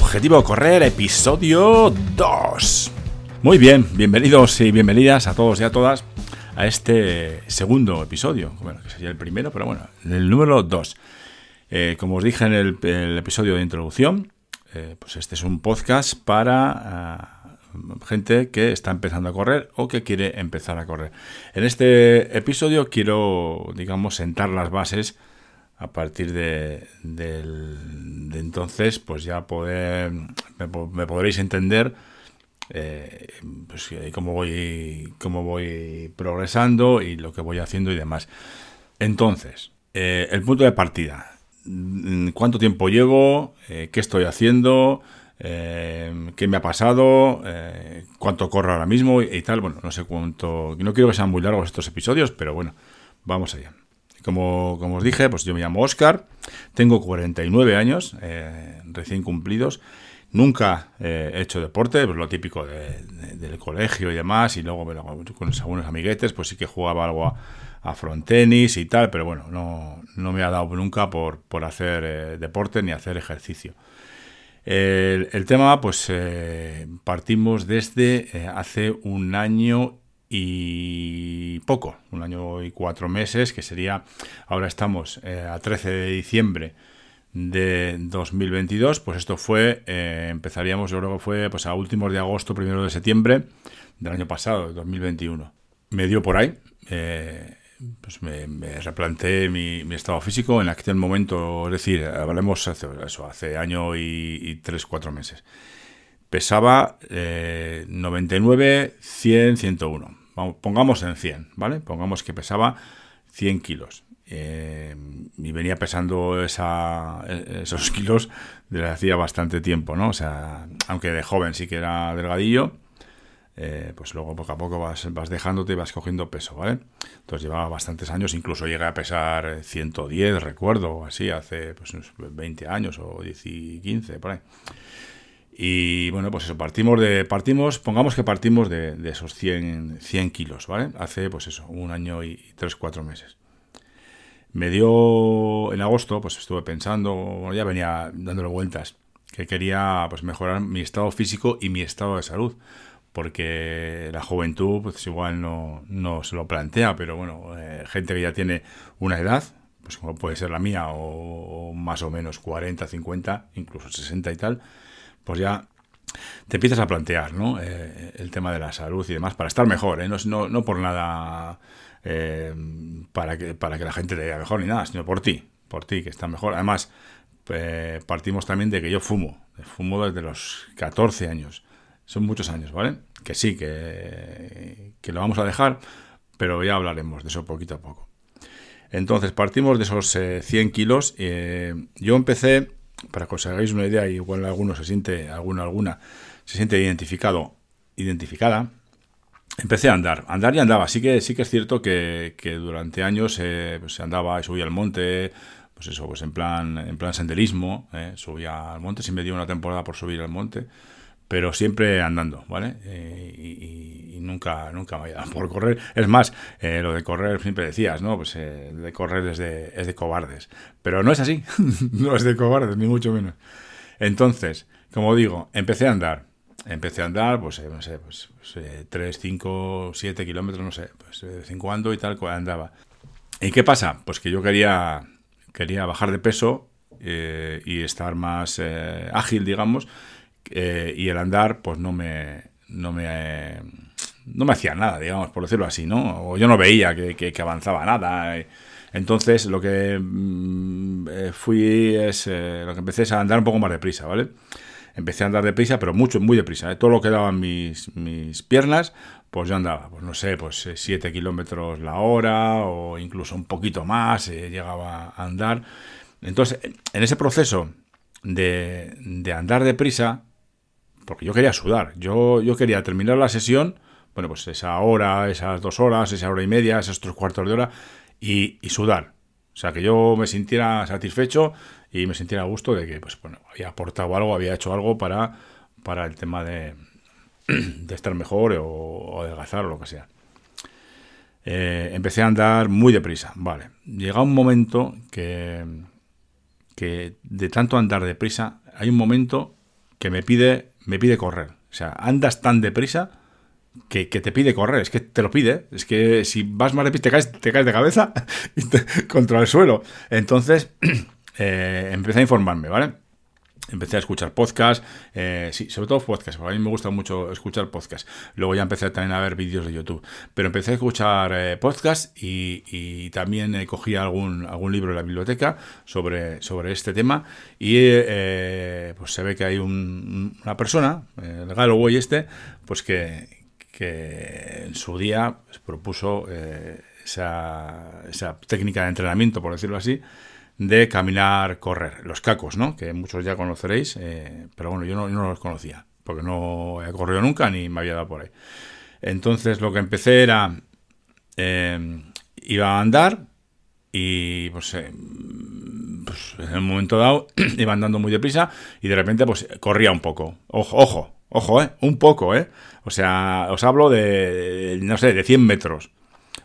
Objetivo Correr, episodio 2. Muy bien, bienvenidos y bienvenidas a todos y a todas a este segundo episodio. Bueno, que sería el primero, pero bueno, el número 2. Eh, como os dije en el, episodio de introducción, eh, pues este es un podcast para ah, gente que está empezando a correr o que quiere empezar a correr. En este episodio quiero, digamos, sentar las bases a partir de, entonces, pues ya poder, me, podréis entender eh, pues, cómo, voy, cómo voy progresando y lo que voy haciendo y demás. Entonces, eh, el punto de partida. ¿Cuánto tiempo llevo? Eh, ¿Qué estoy haciendo? qué me ha pasado, cuánto corro ahora mismo y, tal. Bueno, no sé cuánto. No quiero que sean muy largos estos episodios, pero bueno, vamos allá. Como, os dije, pues yo me llamo Oscar, tengo 49 años, eh, recién cumplidos. Nunca eh, he hecho deporte, pues lo típico del colegio y demás, y luego con algunos amiguetes, pues sí que jugaba algo a, a frontenis y tal, pero bueno, no, me ha dado nunca por, por hacer eh, deporte ni hacer ejercicio. El, el tema, pues partimos desde hace un año y poco, un año y cuatro meses, que sería, ahora estamos eh, a 13 de diciembre de 2022, pues esto fue, eh, empezaríamos, yo creo que fue pues a últimos de agosto, primero de septiembre del año pasado, de 2021. Me dio por ahí, eh, pues me, replanteé mi, estado físico en aquel momento, es decir, hablemos hace, eso, hace año y, y tres, cuatro meses. Pesaba 99, 100, 101 pongamos en 100, ¿vale? Pongamos que pesaba 100 kilos. Eh, y venía pesando esa, esos kilos desde hacía bastante tiempo, ¿no? O sea, aunque de joven sí que era delgadillo, eh, pues luego poco a poco vas, dejándote y vas cogiendo peso, ¿vale? Entonces llevaba bastantes años, incluso llegué a pesar 110, recuerdo, así, hace pues, 20 años o 10 y 15, por ahí. Y bueno, pues eso, partimos de, partimos, pongamos que partimos de, esos 100, 100 kilos, ¿vale? Hace pues eso, un año y, tres, cuatro meses. Me dio, en agosto, pues estuve pensando, ya venía dándole vueltas, que quería pues mejorar mi estado físico y mi estado de salud. Porque la juventud, pues igual no, no se lo plantea, pero bueno, eh, gente que ya tiene una edad, pues como puede ser la mía, o, o más o menos 40, 50, incluso 60 y tal, pues ya te empiezas a plantear ¿no? Eh, el tema de la salud y demás para estar mejor, ¿eh? no, no, por nada eh, para, que, para que la gente te vea mejor ni nada, sino por ti, por ti que está mejor. Además, partimos también de que yo fumo, fumo desde los 14 años, son muchos años, ¿vale? Que sí, que, que lo vamos a dejar, pero ya hablaremos de eso poquito a poco. Entonces, partimos de esos 100 kilos. yo empecé para que os hagáis una idea, igual alguno se siente, alguna, se siente identificado, identificada, empecé a andar, andar y andaba. Sí que, sí que es cierto que, durante años eh, pues se andaba y subía al monte, pues eso, pues en plan, en plan senderismo, eh, subía al monte, siempre dio una temporada por subir al monte, pero siempre andando, ¿vale? Eh, y, nunca, nunca me había dado por correr. Es más, eh, lo de correr siempre decías, ¿no? Pues eh, de correr es de, es de cobardes. Pero no es así, no es de cobardes, ni mucho menos. Entonces, como digo, empecé a andar. Empecé a andar, pues, no sé, pues, 3, 5, 7 kilómetros, no sé, pues de vez en cuando y tal, andaba. ¿Y qué pasa? Pues que yo quería, quería bajar de peso y estar más ágil, digamos, eh, y el andar, pues no me, no me, no me hacía nada, digamos, por decirlo así, ¿no? O yo no veía que, avanzaba nada. Entonces, lo que mm, eh, fui es, eh, lo que empecé es a andar un poco más deprisa, ¿vale? Empecé a andar deprisa, pero mucho, muy deprisa. Todo lo que daban mis, mis piernas, pues yo andaba, pues no sé, pues 7 kilómetros la hora o incluso un poquito más, llegaba a andar. Entonces, en ese proceso de, de andar deprisa, porque yo quería sudar, yo, yo quería terminar la sesión, bueno, pues esa hora, esas dos horas, esa hora y media, esos tres cuartos de hora, y, sudar. O sea, que yo me sintiera satisfecho y me sintiera a gusto de que, pues, bueno, había aportado algo, había hecho algo para, para el tema de, de estar mejor o, o, adelgazar o lo que sea. Eh, empecé a andar muy deprisa, vale. Llega un momento que, que de tanto andar deprisa, hay un momento que me pide, me pide correr. O sea, andas tan deprisa que, te pide correr, es que te lo pide, es que si vas más deprisa te caes, te caes de cabeza contra el suelo. Entonces, eh, empecé a informarme, ¿vale? Empecé a escuchar podcasts, eh, sí, sobre todo podcasts, porque a mí me gusta mucho escuchar podcasts. Luego ya empecé también a ver vídeos de YouTube. Pero empecé a escuchar eh, podcasts y, también eh, cogí algún, algún libro de la biblioteca sobre, sobre este tema. Y pues se ve que hay una persona, el Galloway este, pues que, en su día pues, propuso esa, esa técnica de entrenamiento, por decirlo así, de caminar, correr. Los cacos, ¿no? Que muchos ya conoceréis, eh, pero bueno, yo no, los conocía, porque no he corrido nunca ni me había dado por ahí. Entonces lo que empecé era, eh, iba a andar y pues, eh, pues, en un momento dado iba andando muy deprisa y de repente pues corría un poco. Ojo, ojo, ojo, ¿eh? Un poco, ¿eh? O sea, os hablo de, no sé, de 100 metros.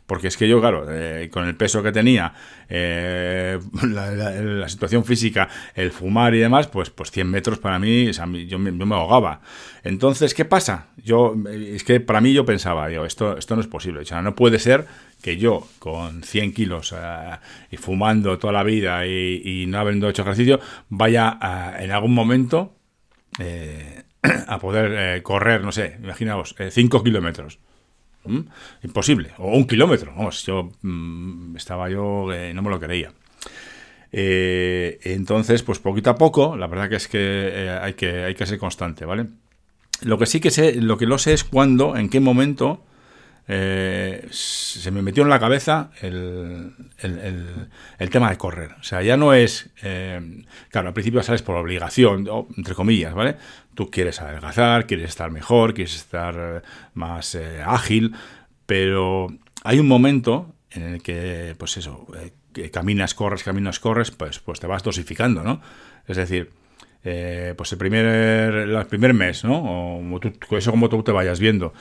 Porque es que yo, claro, eh, con el peso que tenía, eh, la, situación física, el fumar y demás, pues, pues 100 metros para mí, yo, me, ahogaba. Entonces, ¿qué pasa? Yo, es que para mí yo pensaba, digo, esto, esto no es posible. O sea, no puede ser que yo, con 100 kilos eh, y fumando toda la vida y, no habiendo hecho ejercicio, vaya en algún momento a poder correr, no sé, imaginaos, 5 kilómetros. Imposible. O un kilómetro. Vamos, yo mm, estaba yo, no me lo creía. Eh, entonces, pues poquito a poco, la verdad que es que, eh, hay que hay que ser constante, ¿vale? Lo que sí que sé, lo que lo sé es cuándo, en qué momento eh, se me metió en la cabeza el, tema de correr. O sea, ya no es, eh, claro, al principio sales por obligación, entre comillas, ¿vale? Tú quieres adelgazar, quieres estar mejor, quieres estar eh, más ágil, pero hay un momento en el que, pues eso, caminas, corres, caminas, corres, pues, pues te vas dosificando, ¿no? Es decir, pues el primer, el primer mes, ¿no? O eso como tú te vayas viendo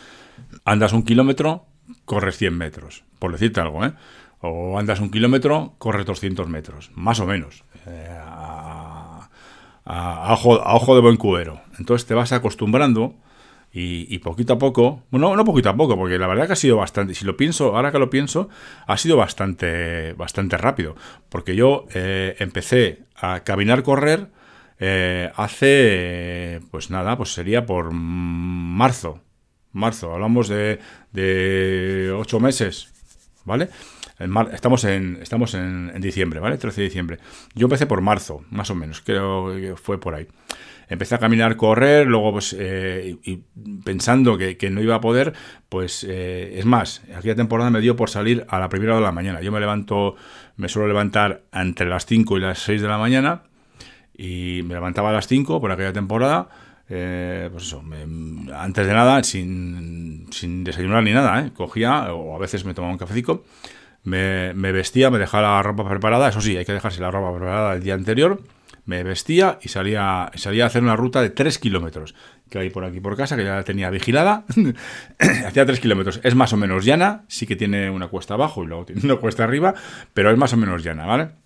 andas un kilómetro, corres 100 metros, por decirte algo, ¿eh? O andas un kilómetro, corres 200 metros, más o menos, eh, a, ojo, de buen cubero. Entonces te vas acostumbrando y, poquito a poco, bueno, no poquito a poco, porque la verdad que ha sido bastante, si lo pienso, ahora que lo pienso, ha sido bastante, bastante rápido, porque yo eh, empecé a caminar, correr, eh, hace, pues nada, pues sería por marzo, marzo, hablamos de, ocho meses, ¿vale? estamos en, estamos en, diciembre, ¿vale? 13 de diciembre. Yo empecé por marzo, más o menos, creo que fue por ahí. Empecé a caminar, correr, luego pues eh, pensando que, no iba a poder, pues eh, es más, aquella temporada me dio por salir a la primera hora de la mañana. Yo me levanto, me suelo levantar entre las 5 y las 6 de la mañana y me levantaba a las 5 por aquella temporada eh, pues eso, antes de nada, sin, desayunar ni nada, ¿eh? cogía, o a veces me tomaba un cafecito, me, vestía, me dejaba la ropa preparada, eso sí, hay que dejarse la ropa preparada el día anterior, me vestía y salía, salía a hacer una ruta de 3 kilómetros, que hay por aquí por casa, que ya la tenía vigilada, hacía 3 kilómetros, es más o menos llana, sí que tiene una cuesta abajo y luego tiene una cuesta arriba, pero es más o menos llana, ¿vale?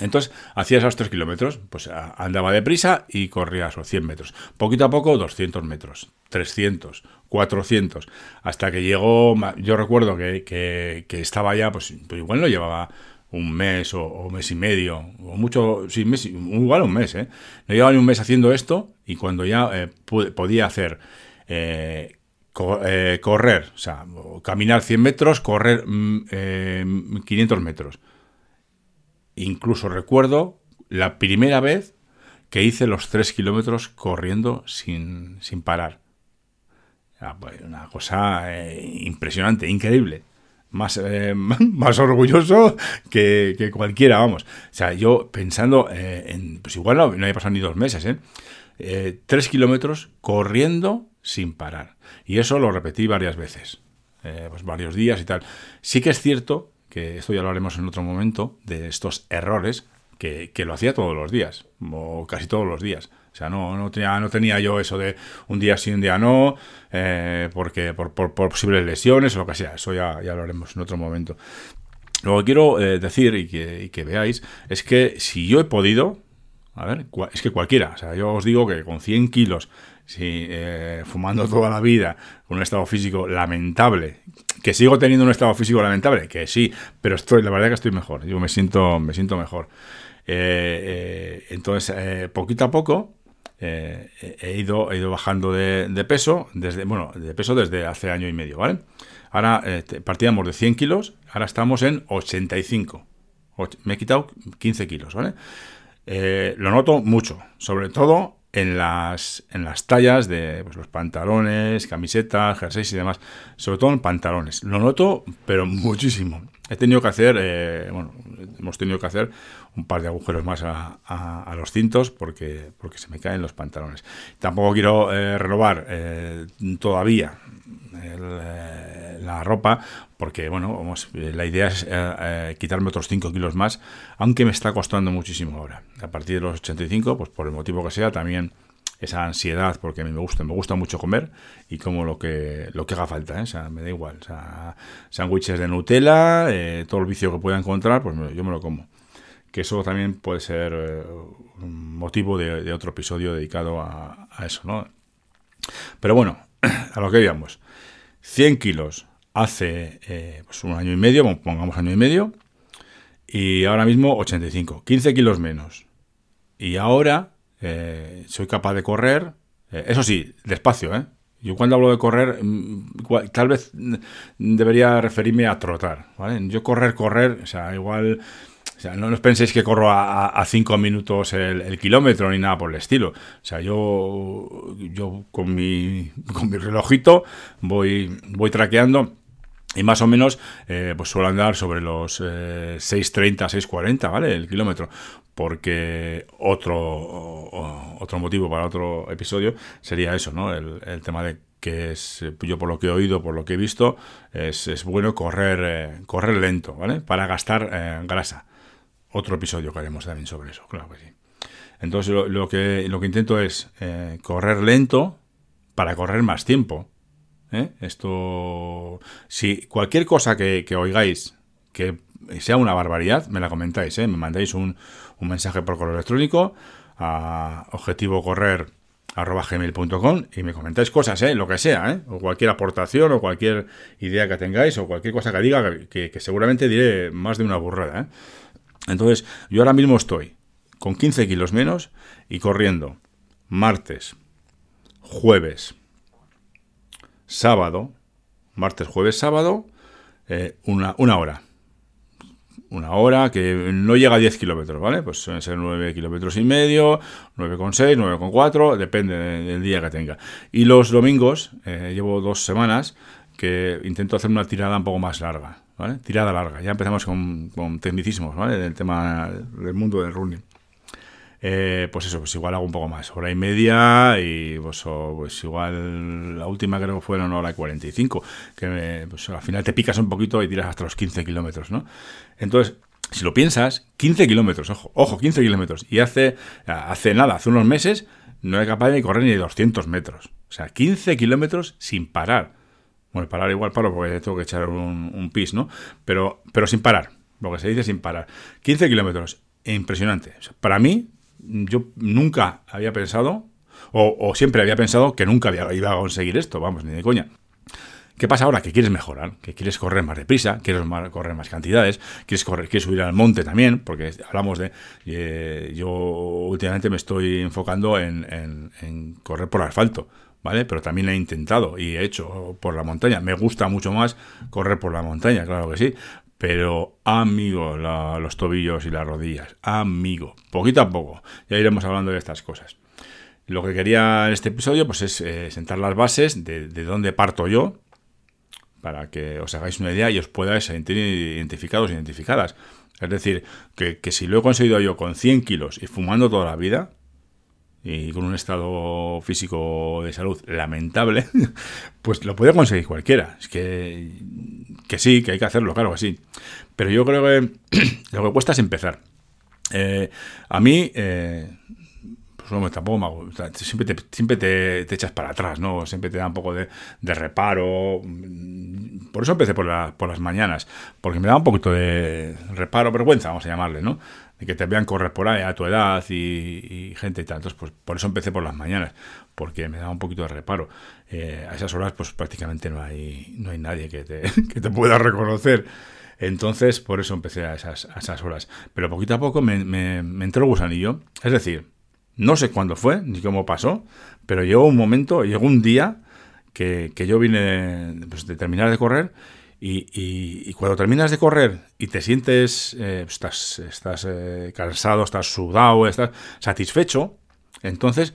Entonces, hacía esos 3 kilómetros, pues andaba deprisa y corría esos 100 metros. Poquito a poco, 200 metros, 300, 400, hasta que llegó, yo recuerdo que, estaba ya, pues, pues, igual no llevaba un mes o, mes y medio, o mucho, sí, mes, igual un mes, ¿eh? No llevaba ni un mes haciendo esto y cuando ya eh, podía hacer... Eh, eh, correr, o sea, caminar 100 metros, correr 500 mm, metros Incluso recuerdo la primera vez que hice los tres kilómetros corriendo sin, sin parar. Ah, pues, una cosa eh, impresionante, increíble. Más, eh, más orgulloso que, cualquiera, vamos. O sea, yo pensando eh, en. Pues igual no, no había pasado ni dos meses, ¿eh? tres kilómetros corriendo sin parar. Y eso lo repetí varias veces. pues varios días y tal. Sí que es cierto que esto ya lo haremos en otro momento, de estos errores que, lo hacía todos los días, o casi todos los días. O sea, no, no, tenía, no tenía yo eso de un día sí, un día no, eh, porque por, posibles lesiones o lo que sea. Eso ya, ya lo haremos en otro momento. Lo que quiero eh, decir y que, veáis es que si yo he podido A ver, es que cualquiera. O sea, yo os digo que con 100 kilos, si, eh, fumando toda la vida, con un estado físico lamentable, que sigo teniendo un estado físico lamentable, que sí, pero estoy, la verdad que estoy mejor. Yo me siento, me siento mejor. Eh, entonces, poquito a poco, he, ido, he ido bajando de, peso, desde, bueno, de peso desde hace año y medio, ¿vale? Ahora partíamos de 100 kilos, ahora estamos en 85. Me he quitado 15 kilos, ¿vale? Eh, lo noto mucho, sobre todo en las, en las tallas de pues, los pantalones, camisetas, jerseys y demás, sobre todo en pantalones. Lo noto, pero muchísimo. He tenido que hacer, eh, bueno, hemos tenido que hacer un par de agujeros más a, los cintos porque, porque se me caen los pantalones. Tampoco quiero eh, renovar todavía la ropa porque, bueno, vamos, la idea es quitarme otros 5 kilos más, aunque me está costando muchísimo ahora. A partir de los 85, pues por el motivo que sea, también esa ansiedad, porque a mí me gusta, me gusta mucho comer y como lo que, lo que haga falta, ¿eh? me da igual. O sándwiches de Nutella, eh, todo el vicio que pueda encontrar, pues yo me lo como. Que eso también puede ser eh, motivo de, otro episodio dedicado a, eso, ¿no? Pero bueno, a lo que digamos. 100 kilos hace pues un año y medio, pongamos año y medio, y ahora mismo 85, 15 kilos menos. Y ahora eh, soy capaz de correr, eh, eso sí, despacio, ¿eh? Yo cuando hablo de correr, mm, tal vez debería referirme a trotar, ¿vale? Yo correr, correr, o sea, igual... O sea, no os penséis que corro a 5 minutos el, kilómetro ni nada por el estilo. O sea, yo, yo con, mi, con mi relojito voy, voy traqueando y más o menos, eh, pues suelo andar sobre los eh, 6.30, 6.40, ¿vale? El kilómetro. Porque otro, otro motivo para otro episodio sería eso, ¿no? El, tema de que es, yo por lo que he oído, por lo que he visto, es, bueno correr, eh, correr lento, ¿vale? Para gastar eh, grasa. Otro episodio que haremos también sobre eso, claro que sí. Entonces lo, que, lo que intento es correr lento para correr más tiempo. ¿eh? Esto, si cualquier cosa que, oigáis que sea una barbaridad, me la comentáis, ¿eh? me mandáis un, mensaje por correo electrónico a objetivocorrer.gmail.com y me comentáis cosas, ¿eh? lo que sea, ¿eh? o cualquier aportación o cualquier idea que tengáis o cualquier cosa que diga, que, que seguramente diré más de una burrada. Entonces, yo ahora mismo estoy con 15 kilos menos y corriendo martes, jueves, sábado, martes, jueves, sábado, eh, una, una, hora. Una hora que no llega a 10 kilómetros, ¿vale? Pues suelen ser 9 kilómetros y medio, 9,6, 9,4, depende del día que tenga. Y los domingos, eh, llevo dos semanas que intento hacer una tirada un poco más larga, ¿vale? Tirada larga. Ya empezamos con, con tecnicismos, ¿vale? Del tema del mundo del running. Eh, pues eso, pues igual hago un poco más, hora y media y pues, pues igual la última creo que fue una hora y 45, que pues al final te picas un poquito y tiras hasta los 15 kilómetros, ¿no? Entonces, si lo piensas, 15 kilómetros, ojo, ojo, 15 kilómetros, y hace, hace nada, hace unos meses, no era capaz de correr ni 200 metros, o sea, 15 kilómetros sin parar. Bueno, parar igual paro porque tengo que echar un, pis, ¿no? Pero, pero sin parar, lo que se dice sin parar. 15 kilómetros, impresionante. para mí, yo nunca había pensado, o, siempre había pensado que nunca iba a conseguir esto, vamos, ni de coña. ¿Qué pasa ahora? Que quieres mejorar, que quieres correr más deprisa, quieres correr más cantidades, quieres correr, quieres subir al monte también, porque hablamos de. Eh, yo últimamente me estoy enfocando en, en, correr por asfalto, ¿vale? Pero también he intentado y he hecho por la montaña. Me gusta mucho más correr por la montaña, claro que sí. Pero, amigo, los tobillos y las rodillas, amigo, poquito a poco, ya iremos hablando de estas cosas. Lo que quería en este episodio pues es eh, sentar las bases de, dónde parto yo, para que os hagáis una idea y os podáis sentir identificados, identificadas. Es decir, que, que si lo he conseguido yo con 100 kilos y fumando toda la vida, y con un estado físico de salud lamentable, pues lo puede conseguir cualquiera. Es que, que sí, que hay que hacerlo, claro que sí. Pero yo creo que lo que cuesta es empezar. Eh, a mí, eh, pues no, tampoco me hago, siempre, te, siempre te, echas para atrás, ¿no? Siempre te da un poco de, reparo. Por eso empecé por, por las mañanas, porque me da un poquito de reparo, vergüenza, vamos a llamarle, ¿no? Que te vean correr por ahí a tu edad y, gente y tal. Pues por eso empecé por las mañanas, porque me daba un poquito de reparo. Eh, a esas horas, pues prácticamente no hay, no hay nadie que te, que te pueda reconocer. Entonces, por eso empecé a esas, esas horas. Pero poquito a poco me, me, me entró el gusanillo. Es decir, no sé cuándo fue, ni cómo pasó, pero llegó un momento, llegó un día que, que yo vine pues, de terminar de correr y, cuando terminas de correr y te sientes, eh, estás, estás eh, cansado, estás sudado, estás satisfecho, entonces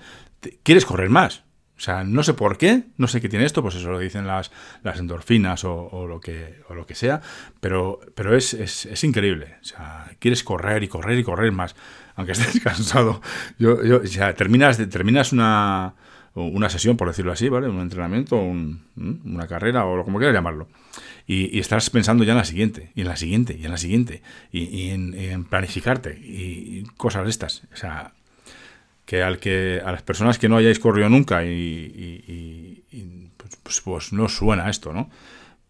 quieres correr más. O sea, no sé por qué, no sé qué tiene esto, pues eso lo dicen las, las endorfinas o, lo que, o lo que sea, pero, pero es, es, es, increíble. O sea, quieres correr y correr y correr más, aunque estés cansado. Yo, yo, o sea, terminas, terminas una, una sesión, por decirlo así, ¿vale? Un entrenamiento, una carrera o como quieras llamarlo y, estás pensando ya en la siguiente, y en la siguiente, y en la siguiente, y, en, planificarte, y, cosas de estas. O sea, que, al que a las personas que no hayáis corrido nunca y, pues, pues, pues, no suena esto, ¿no?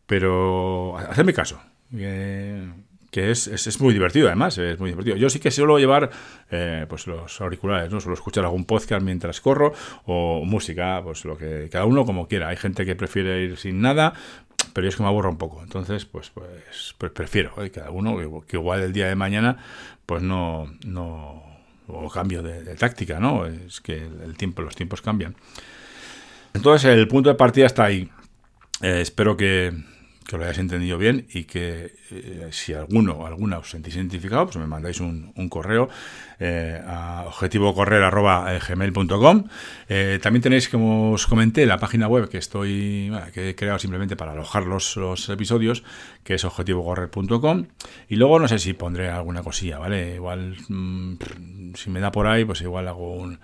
Pero hacedme caso. Que es, es, muy divertido, además, es muy divertido. Yo sí que suelo llevar eh, pues los auriculares, ¿no? Suelo escuchar algún podcast mientras corro o música, pues lo que cada uno como quiera. Hay gente que prefiere ir sin nada, pero es que me aburro un poco. Entonces, pues, pues, pues prefiero ¿eh? cada uno, que, igual el día de mañana, pues no, no, o cambio de, táctica, ¿no? Es que el tiempo, los tiempos cambian. Entonces, el punto de partida está ahí. Eh, espero que, que lo hayáis entendido bien y que eh, si alguno o alguna os sentís identificado, pues me mandáis un, correo eh, a objetivocorrer.gmail.com eh, También tenéis, como os comenté, la página web que estoy que he creado simplemente para alojar los, episodios, que es objetivocorrer.com Y luego no sé si pondré alguna cosilla, ¿vale? Igual, mm, si me da por ahí, pues igual hago un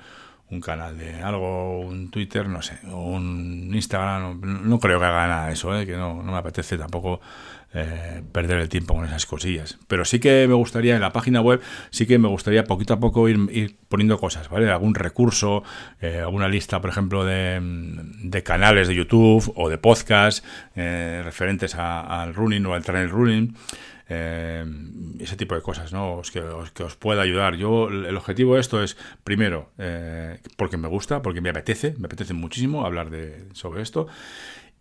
un canal de algo, un Twitter, no sé, un Instagram, no, creo que haga nada de eso, ¿eh? que no, me apetece tampoco eh, perder el tiempo con esas cosillas. Pero sí que me gustaría en la página web, sí que me gustaría poquito a poco ir, poniendo cosas, ¿vale? Algún recurso, eh, alguna lista, por ejemplo, de, canales de YouTube o de podcast referentes al running o al trail running. Eh, ese tipo de cosas, ¿no? que, os, pueda ayudar. Yo, el objetivo de esto es, primero, eh, porque me gusta, porque me apetece, me apetece muchísimo hablar de, sobre esto,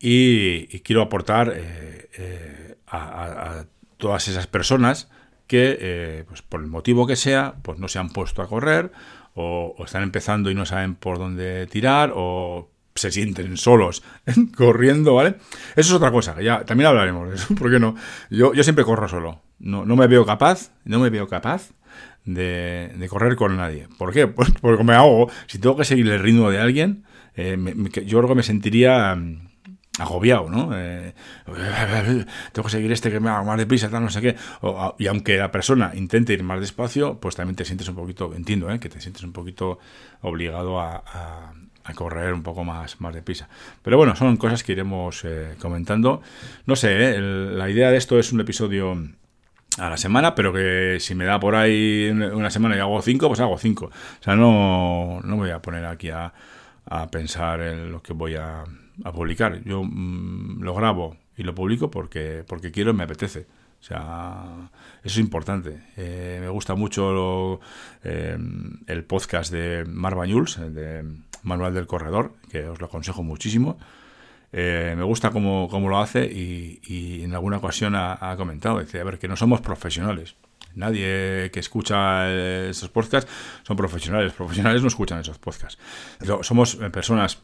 y, quiero aportar eh, a, todas esas personas que, pues por el motivo que sea, pues no se han puesto a correr, o, o están empezando y no saben por dónde tirar, o se sienten solos corriendo, ¿vale? Eso es otra cosa, que ya también hablaremos de eso, ¿por qué no? Yo, yo siempre corro solo, no, no me veo capaz, no me veo capaz de, correr con nadie. ¿Por qué? Pues porque me hago, si tengo que seguir el ritmo de alguien, eh, yo creo que me sentiría mm, agobiado, ¿no? Eh, tengo que seguir este que me haga más deprisa, tal, no sé qué. y aunque la persona intente ir más despacio, pues también te sientes un poquito, entiendo, ¿eh? que te sientes un poquito obligado a correr un poco más, más deprisa. Pero bueno, son cosas que iremos eh, comentando. No sé, eh, la idea de esto es un episodio a la semana, pero que si me da por ahí una semana y hago cinco, pues hago cinco. O sea, no, no voy a poner aquí a, a pensar en lo que voy a, a publicar. Yo mm, lo grabo y lo publico porque, porque quiero y me apetece. O sea, eso es importante. Eh, me gusta mucho el podcast de Mar Bañuls, de Manual del Corredor, que os lo aconsejo muchísimo. Eh, me gusta cómo, lo hace y, en alguna ocasión ha, comentado, dice, a ver, que no somos profesionales. Nadie que escucha esos podcasts son profesionales. Profesionales no escuchan esos podcasts. Somos personas,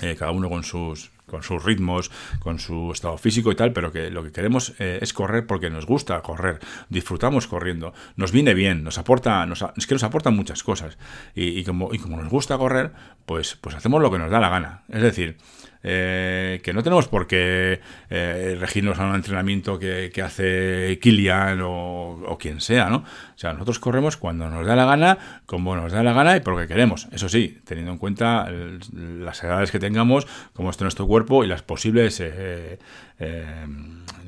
eh, cada uno con sus, con sus ritmos, con su estado físico y tal, pero que lo que queremos eh, es correr porque nos gusta correr, disfrutamos corriendo, nos viene bien, nos aporta, nos, es que nos aporta muchas cosas. Y, como, y como nos gusta correr, pues, pues hacemos lo que nos da la gana. Es decir, eh, que no tenemos por qué eh, regirnos a un entrenamiento que, hace Kilian o, quien sea, ¿no? O sea, nosotros corremos cuando nos da la gana, como nos da la gana y porque queremos. Eso sí, teniendo en cuenta las edades que tengamos, cómo está nuestro cuerpo, y las posibles eh, eh,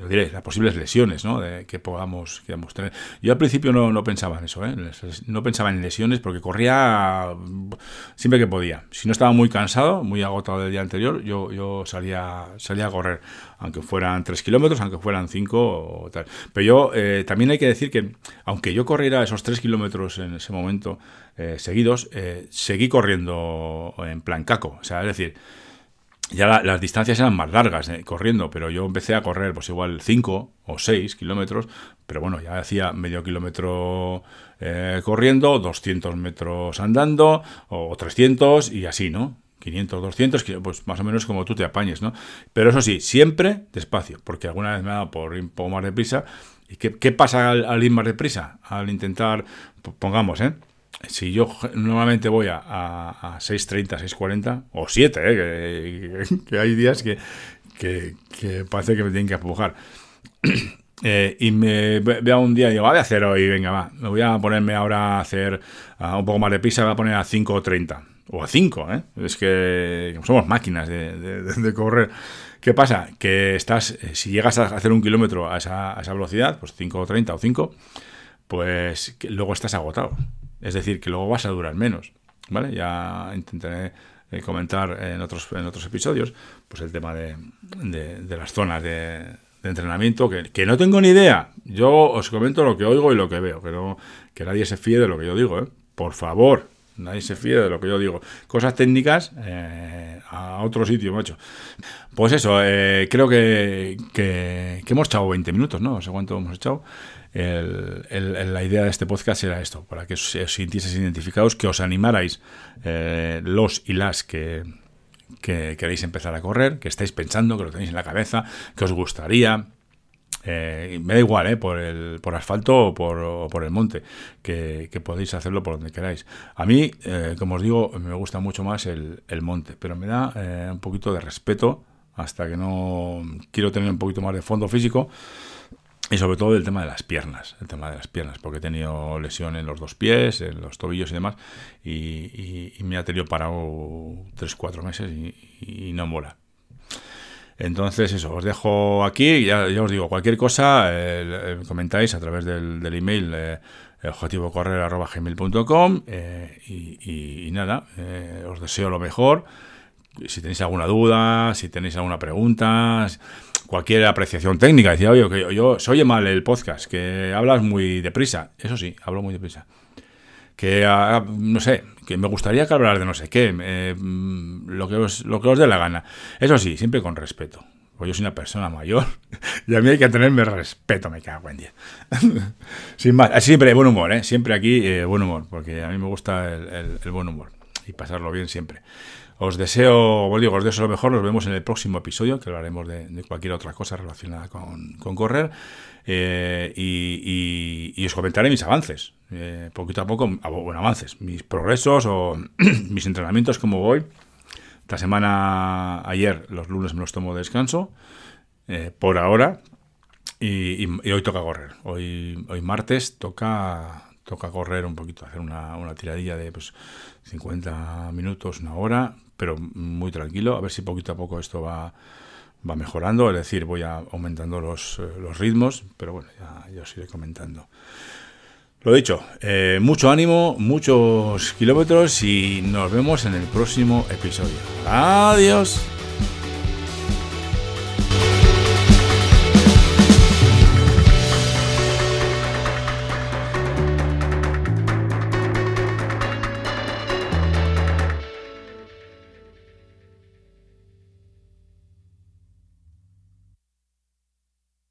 diré, las posibles lesiones ¿no? de, que, podamos, que tener. Yo al principio no, pensaba en eso, ¿eh? no pensaba en lesiones porque corría siempre que podía. Si no estaba muy cansado, muy agotado del día anterior, yo, salía, salía a correr, aunque fueran 3 kilómetros, aunque fueran 5 o tal. Pero yo también hay que decir que, aunque yo corriera esos 3 kilómetros en ese momento seguidos, seguí corriendo en plan caco. O sea, es decir, ya las distancias eran más largas eh, corriendo, pero yo empecé a correr pues igual 5 o 6 kilómetros, pero bueno, ya hacía medio kilómetro eh, corriendo, 200 metros andando, o 300 y así, ¿no? 500, 200, pues más o menos como tú te apañes, ¿no? Pero eso sí, siempre despacio, porque alguna vez me ha dado por ir un poco más deprisa. ¿Y qué, qué pasa al, al ir más deprisa? Al intentar, pongamos, ¿eh? Si yo normalmente voy a, a, 6.30, 6.40 o 7, ¿eh? que, hay días que, parece que me tienen que empujar. Eh, y me veo un día y digo, voy a hacer hoy, venga, va, me voy a ponerme ahora a hacer un poco más de prisa, voy a poner a 5.30 o a 5, ¿eh? es que somos máquinas de, correr. ¿Qué pasa? Que estás, eh, si llegas a hacer un kilómetro a esa, a esa velocidad, pues 5.30 o 5, pues luego estás agotado. Es decir, que luego vas a durar menos. ¿Vale? Ya intentaré eh, comentar en otros, en otros episodios pues el tema de, las zonas de, entrenamiento, que, no tengo ni idea. Yo os comento lo que oigo y lo que veo, pero que nadie se fíe de lo que yo digo. ¿eh? Por favor, nadie se fíe de lo que yo digo. Cosas técnicas eh, a otro sitio, macho. Pues eso, creo que, que, que, hemos echado 20 minutos, ¿no? No sé cuánto hemos echado la idea de este podcast era esto, para que os, sintieseis identificados, que os animarais eh, los y las que, queréis empezar a correr, que estáis pensando, que lo tenéis en la cabeza, que os gustaría. Eh, me da igual, eh, por, el, por asfalto o por, por el monte, que, podéis hacerlo por donde queráis. A mí, eh, como os digo, me gusta mucho más el, el monte, pero me da un poquito de respeto hasta que no quiero tener un poquito más de fondo físico y sobre todo el tema de las piernas, el tema de las piernas, porque he tenido lesión en los dos pies, en los tobillos y demás, y, me ha tenido parado 3-4 meses y, no mola. Entonces, eso, os dejo aquí, ya, os digo, cualquier cosa, eh, comentáis a través del, del email eh, objetivocorrer.gmail.com eh, y, y, nada, eh, os deseo lo mejor. Si tenéis alguna duda, si tenéis alguna pregunta, cualquier apreciación técnica. Decía, oye, que yo, se oye mal el podcast, que hablas muy deprisa. Eso sí, hablo muy deprisa. Que, ah, no sé, que me gustaría que hablar de no sé qué, eh, mm, lo, que os, lo que os dé la gana. Eso sí, siempre con respeto. Pues yo soy una persona mayor y a mí hay que tenerme respeto, me cago en día. Sin más, siempre buen humor, ¿eh? Siempre aquí eh, buen humor, porque a mí me gusta el buen humor y pasarlo bien siempre. Os deseo, os digo, os deseo lo mejor. Nos vemos en el próximo episodio, que hablaremos de, cualquier otra cosa relacionada con, correr. Eh, y, os comentaré mis avances, eh, poquito a poco, bueno, avances, mis progresos o mis entrenamientos, como voy. Esta semana, ayer, los lunes me los tomo de descanso, eh, por ahora, y, hoy toca correr. Hoy, hoy martes toca toca correr un poquito, hacer una, una tiradilla de pues, 50 minutos, una hora, pero muy tranquilo, a ver si poquito a poco esto va, va mejorando, es decir, voy aumentando los, eh, los ritmos, pero bueno, ya, os iré comentando. Lo dicho, eh, mucho ánimo, muchos kilómetros y nos vemos en el próximo episodio. Adiós.